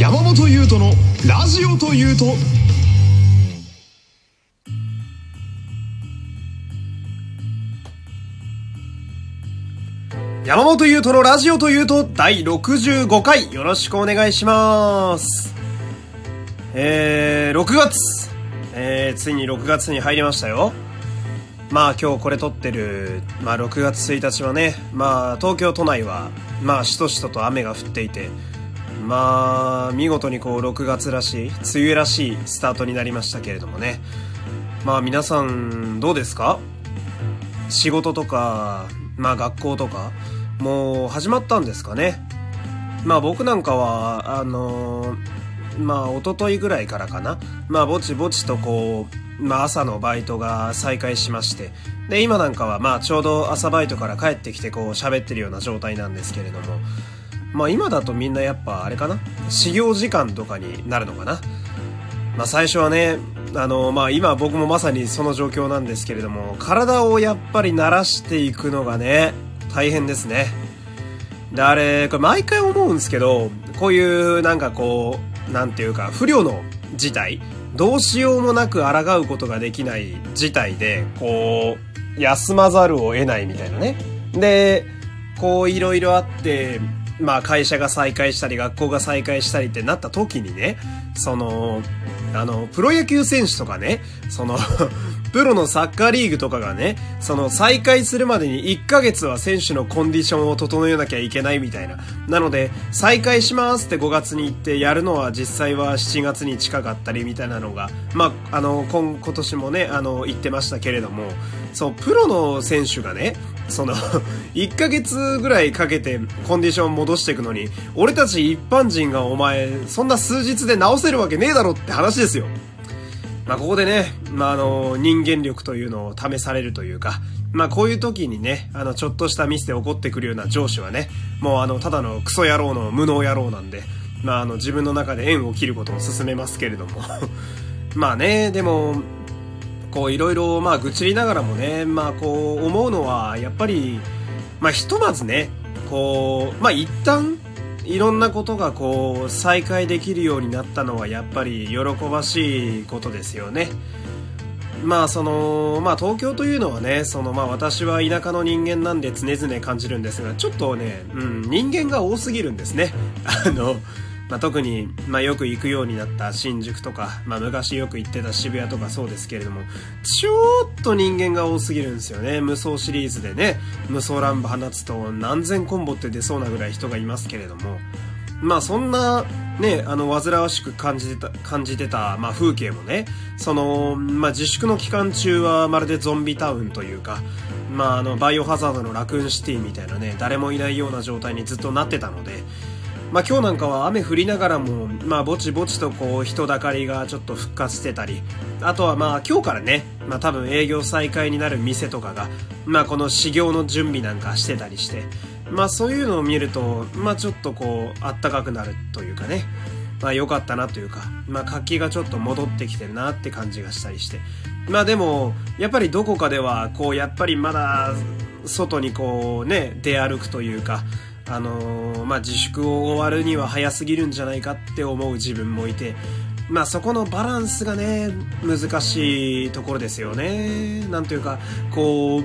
山本優斗のラジオというと。山本優斗のラジオというと第65回。よろしくお願いします。えー、6月、えー、ついに6月に入りましたよ。まあ今日これ撮ってる、まあ6月1日はね、まあ東京都内は、まあしとしとと雨が降っていて、まあ見事にこう6月らしい、梅雨らしいスタートになりましたけれどもね。まあ皆さんどうですか？仕事とか、まあ学校とか、もう始まったんですかね？まあ僕なんかは、あのまあ一昨日ぐらいからかな？まあぼちぼちとこう、まあ朝のバイトが再開しまして。で、今なんかはまあちょうど朝バイトから帰ってきてこう喋ってるような状態なんですけれども。まあ今だとみんなやっぱあれかな？始業時間とかになるのかな？まあ最初はね、あの、まあ今僕もまさにその状況なんですけれども、体をやっぱり慣らしていくのがね、大変ですね。で、あれ、これ毎回思うんですけど、こういうなんかこう、なんていうか、不慮の事態、どうしようもなく抗うことができない事態で、こう、休まざるを得ないみたいなね。で、こういろいろあって、まあ会社が再開したり学校が再開したりってなった時にね、その、あの、プロ野球選手とかね、その、プロのサッカーリーグとかがね、その再開するまでに1ヶ月は選手のコンディションを整えなきゃいけないみたいな。なので、再開しますって5月に行ってやるのは実際は7月に近かったりみたいなのが、まあ、あの、今、今年もね、あの、言ってましたけれども、そう、プロの選手がね、その、1ヶ月ぐらいかけてコンディション戻していくのに、俺たち一般人がお前、そんな数日で直せるわけねえだろって話ですよ。まあ、ここでね、まあ、あの、人間力というのを試されるというか、まあ、こういう時にね、あの、ちょっとしたミスで起こってくるような上司はね、もうあの、ただのクソ野郎の無能野郎なんで、まあ、あの、自分の中で縁を切ることを勧めますけれども。まあね、でも、こういろいろまあ愚痴りながらもね、まあこう思うのはやっぱり、まあひとまずね、こう、まあ一旦いろんなことがこう再開できるようになったのはやっぱり喜ばしいことですよね。まあその、まあ東京というのはね、そのまあ私は田舎の人間なんで常々感じるんですが、ちょっとね、うん、人間が多すぎるんですね。あの、まあ、特に、まあ、よく行くようになった新宿とか、まあ、昔よく行ってた渋谷とかそうですけれども、ちょっと人間が多すぎるんですよね。無双シリーズでね、無双乱舞放つと何千コンボって出そうなぐらい人がいますけれども、まあそんな、ね、あの、煩わしく感じてた、感じてた、まあ風景もね、その、まあ自粛の期間中はまるでゾンビタウンというか、まああの、バイオハザードのラクーンシティみたいなね、誰もいないような状態にずっとなってたので、まあ今日なんかは雨降りながらも、まあぼちぼちとこう人だかりがちょっと復活してたり、あとはまあ今日からね、まあ多分営業再開になる店とかが、まあこの修行の準備なんかしてたりして、まあそういうのを見ると、まあちょっとこうあったかくなるというかね、まあ良かったなというか、まあ活気がちょっと戻ってきてるなって感じがしたりして。まあでも、やっぱりどこかでは、こうやっぱりまだ外にこうね、出歩くというか、あのーまあ、自粛を終わるには早すぎるんじゃないかって思う自分もいて、まあそこのバランスがね、難しいところですよね。なんというか、こう、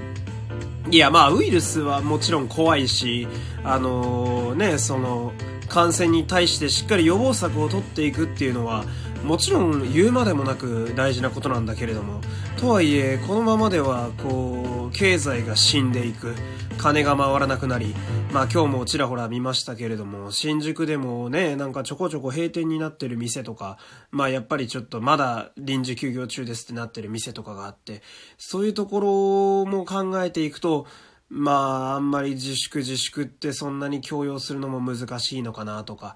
いやまあウイルスはもちろん怖いし、あのーね、その、感染に対してしっかり予防策を取っていくっていうのは、もちろん言うまでもなく大事なことなんだけれども、とはいえ、このままでは、こう、経済が死んでいく、金が回らなくなり、まあ今日もちらほら見ましたけれども、新宿でもね、なんかちょこちょこ閉店になってる店とか、まあやっぱりちょっとまだ臨時休業中ですってなってる店とかがあって、そういうところも考えていくと、まああんまり自粛自粛ってそんなに強要するのも難しいのかなとか、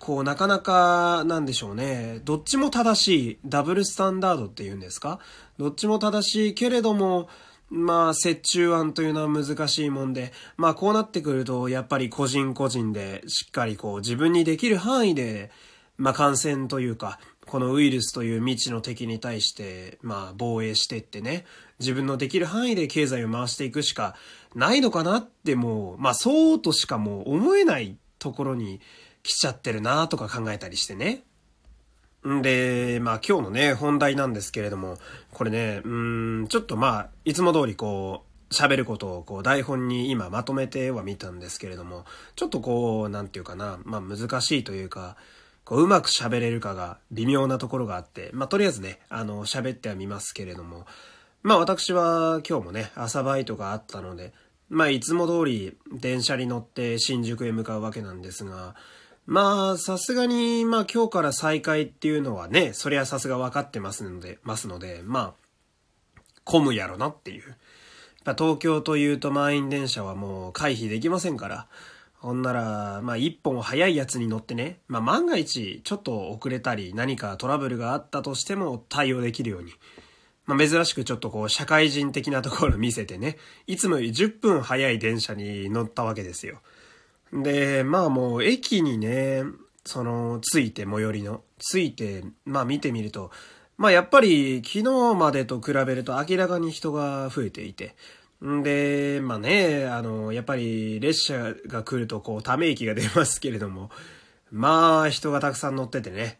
こう、なかなか、なんでしょうね。どっちも正しい、ダブルスタンダードっていうんですか？どっちも正しいけれども、まあ、折衷案というのは難しいもんで、まあ、こうなってくると、やっぱり個人個人で、しっかりこう、自分にできる範囲で、まあ、感染というか、このウイルスという未知の敵に対して、まあ、防衛してってね、自分のできる範囲で経済を回していくしかないのかなってもう、まあ、そうとしかもう思えないところに来ちゃってるなとか考えたりしてね。んで、まあ今日のね、本題なんですけれども、これね、うん、ちょっとまあ、いつも通りこう、喋ることをこう台本に今まとめてはみたんですけれども、ちょっとこう、なんていうかな、まあ難しいというか、こううまく喋れるかが微妙なところがあって、まあとりあえずね、あの、喋ってはみますけれども、まあ私は今日もね、朝バイトがあったので、まあいつも通り電車に乗って新宿へ向かうわけなんですが、まあさすがに、まあ今日から再開っていうのはね、そりゃさすが分かってますので、ますので、まあ、混むやろなっていう。東京というと満員電車はもう回避できませんから、ほんなら、まあ一本早いやつに乗ってね、まあ万が一ちょっと遅れたり何かトラブルがあったとしても対応できるように。まあ珍しくちょっとこう社会人的なところ見せてね、いつもより10分早い電車に乗ったわけですよ。で、まあもう駅にね、その、着いて最寄りの、着いて、まあ見てみると、まあやっぱり昨日までと比べると明らかに人が増えていて、で、まあね、あの、やっぱり列車が来るとこう、ため息が出ますけれども、まあ人がたくさん乗っててね。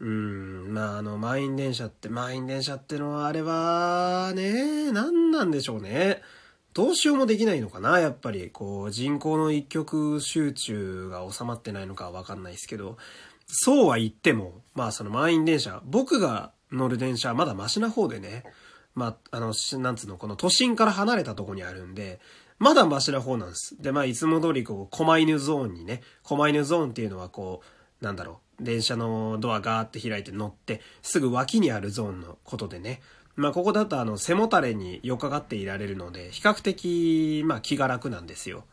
うん、まああの、満員電車って、満員電車ってのはあれは、ね、何なんでしょうね。どうしようもできないのかなやっぱり、こう、人口の一極集中が収まってないのかわかんないですけど、そうは言っても、まあその満員電車、僕が乗る電車はまだマシな方でね、まあ、あの、なんつうの、この都心から離れたとこにあるんで、まだマシな方なんです。で、まあ、いつも通りこう、狛犬ゾーンにね、狛犬ゾーンっていうのはこう、なんだろう、電車のドアガーって開いて乗って、すぐ脇にあるゾーンのことでね、まあ、ここだとあの、背もたれによっかかっていられるので、比較的、まあ、気が楽なんですよ。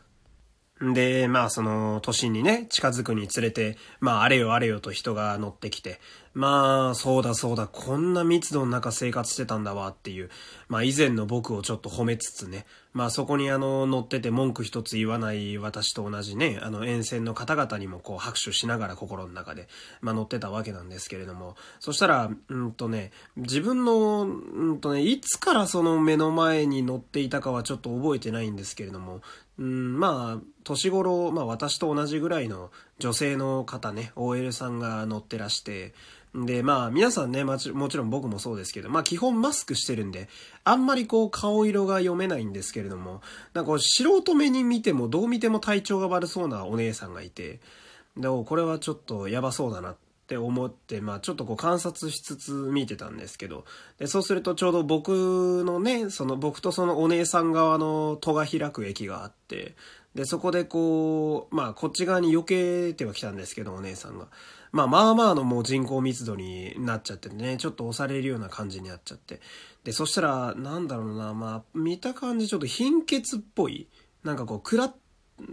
で、まあその都心にね、近づくにつれて、まああれよあれよと人が乗ってきて、まあそうだそうだ、こんな密度の中生活してたんだわっていう、まあ以前の僕をちょっと褒めつつね、まあそこにあの乗ってて文句一つ言わない私と同じね、あの沿線の方々にもこう拍手しながら心の中で、まあ乗ってたわけなんですけれども、そしたら、うんとね、自分の、うんとね、いつからその目の前に乗っていたかはちょっと覚えてないんですけれども、うん、まあ、年頃、まあ私と同じぐらいの女性の方ね、OL さんが乗ってらして、で、まあ皆さんね、もちろん僕もそうですけど、まあ基本マスクしてるんで、あんまりこう顔色が読めないんですけれども、なんかこう素人目に見てもどう見ても体調が悪そうなお姉さんがいて、でも、これはちょっとやばそうだなって思って、まあちょっとこう観察しつつ見てたんですけど、で、そうするとちょうど僕のね、その僕とそのお姉さん側の戸が開く駅があって、で、そこでこう、まあこっち側に避けてはきたんですけど、お姉さんが。まあまあまあのもう人口密度になっちゃってね、ちょっと押されるような感じになっちゃって。で、そしたら、なんだろうな、まあ見た感じちょっと貧血っぽい、なんかこう、くら、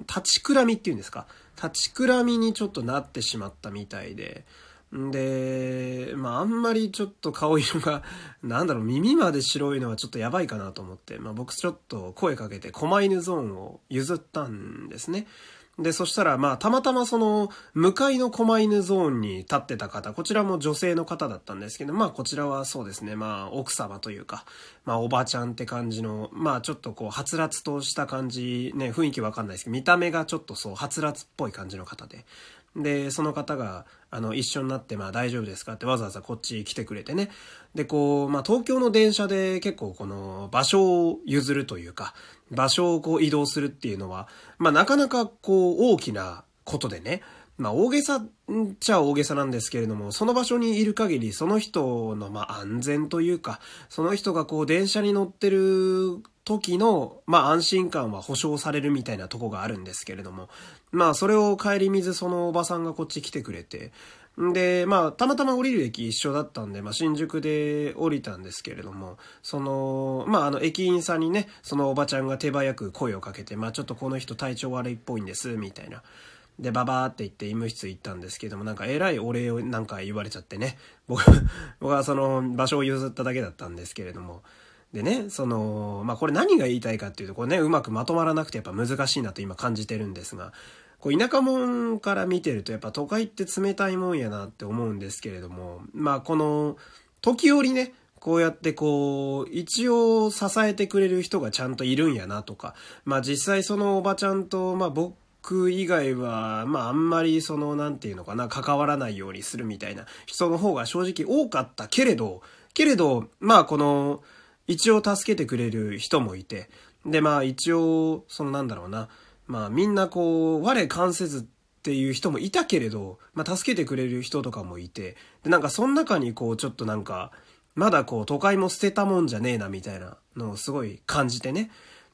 立ちくらみっていうんですか？立ちくらみにちょっとなってしまったみたいで、で、まああんまりちょっと顔色が、なんだろう、耳まで白いのはちょっとやばいかなと思って、まあ僕ちょっと声かけて狛犬ゾーンを譲ったんですね。で、そしたら、まあ、たまたまその、向かいの狛犬ゾーンに立ってた方、こちらも女性の方だったんですけど、まあ、こちらはそうですね、まあ、奥様というか、まあ、おばちゃんって感じの、まあ、ちょっとこう、はつらつとした感じ、ね、雰囲気わかんないですけど、見た目がちょっとそう、はつらつっぽい感じの方で、で、その方が、あの、一緒になって、まあ大丈夫ですかってわざわざこっち来てくれてね。で、こう、まあ東京の電車で結構この場所を譲るというか、場所をこう移動するっていうのは、まあなかなかこう大きなことでね。まあ大げさっちゃ大げさなんですけれども、その場所にいる限り、その人のまあ安全というか、その人がこう電車に乗ってる時の、まあ安心感は保証されるみたいなとこがあるんですけれども、まあそれを帰り水そのおばさんがこっち来てくれて、で、まあ、たまたま降りる駅一緒だったんで、まあ、新宿で降りたんですけれども、その、まあ、あの、駅員さんにね、そのおばちゃんが手早く声をかけて、まあ、ちょっとこの人体調悪いっぽいんです、みたいな。で、ババーって言って医務室行ったんですけども、なんか偉いお礼をなんか言われちゃってね。僕、僕はその場所を譲っただけだったんですけれども、でね、その、まあ、これ何が言いたいかっていうと、これね、うまくまとまらなくてやっぱ難しいなと今感じてるんですが、こう田舎者から見てるとやっぱ都会って冷たいもんやなって思うんですけれども、まあこの、時折ね、こうやってこう、一応支えてくれる人がちゃんといるんやなとか、まあ実際そのおばちゃんと、まあ僕職以外は、まああんまりその、なんていうのかな、関わらないようにするみたいな人の方が正直多かったけれど、けれど、まあこの、一応助けてくれる人もいて、でまあ一応、そのなんだろうな、まあみんなこう、我関せずっていう人もいたけれど、まあ助けてくれる人とかもいて、でなんかその中にこうちょっとなんか、まだこう都会も捨てたもんじゃねえなみたいなのをすごい感じてね。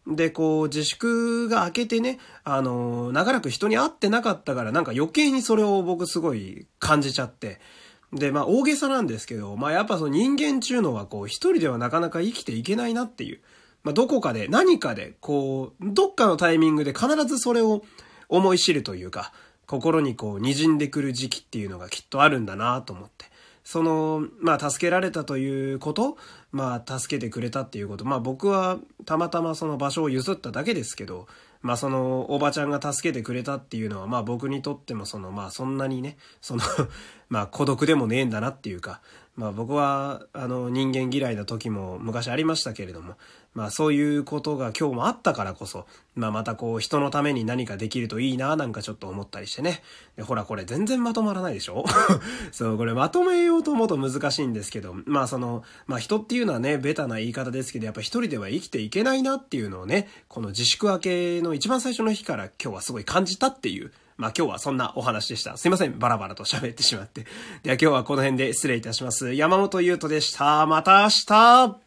で、こう、自粛が明けてね、あの、長らく人に会ってなかったから、なんか余計にそれを僕すごい感じちゃって。で、まあ大げさなんですけど、まあやっぱその人間中うのはこう一人ではなかなか生きていけないなっていう。まあどこかで何かでこう、どっかのタイミングで必ずそれを思い知るというか、心にこう滲んでくる時期っていうのがきっとあるんだなと思って。その、まあ、助けられたということ、まあ、助けてくれたっていうこと、まあ、僕はたまたまその場所を譲っただけですけど、まあ、その、おばちゃんが助けてくれたっていうのは、まあ、僕にとってもその、まあ、そんなにね、その まあ、孤独でもねえんだなっていうか、まあ、僕は、あの、人間嫌いな時も昔ありましたけれども、まあそういうことが今日もあったからこそ、まあまたこう人のために何かできるといいななんかちょっと思ったりしてね。でほらこれ全然まとまらないでしょ？そう、これまとめようと思うと難しいんですけど、まあその、まあ人っていうのはね、ベタな言い方ですけど、やっぱ一人では生きていけないなっていうのをね、この自粛明けの一番最初の日から今日はすごい感じたっていう、まあ今日はそんなお話でした。すいません。バラバラと喋ってしまって。では今日はこの辺で失礼いたします。山本優斗でした。また明日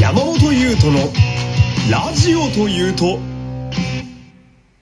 山本優斗のラジオというと